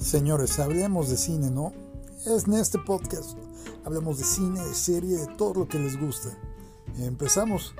Señores, hablemos de cine, ¿no? Es en este podcast. Hablemos de cine, de serie, de todo lo que les gusta. Empezamos.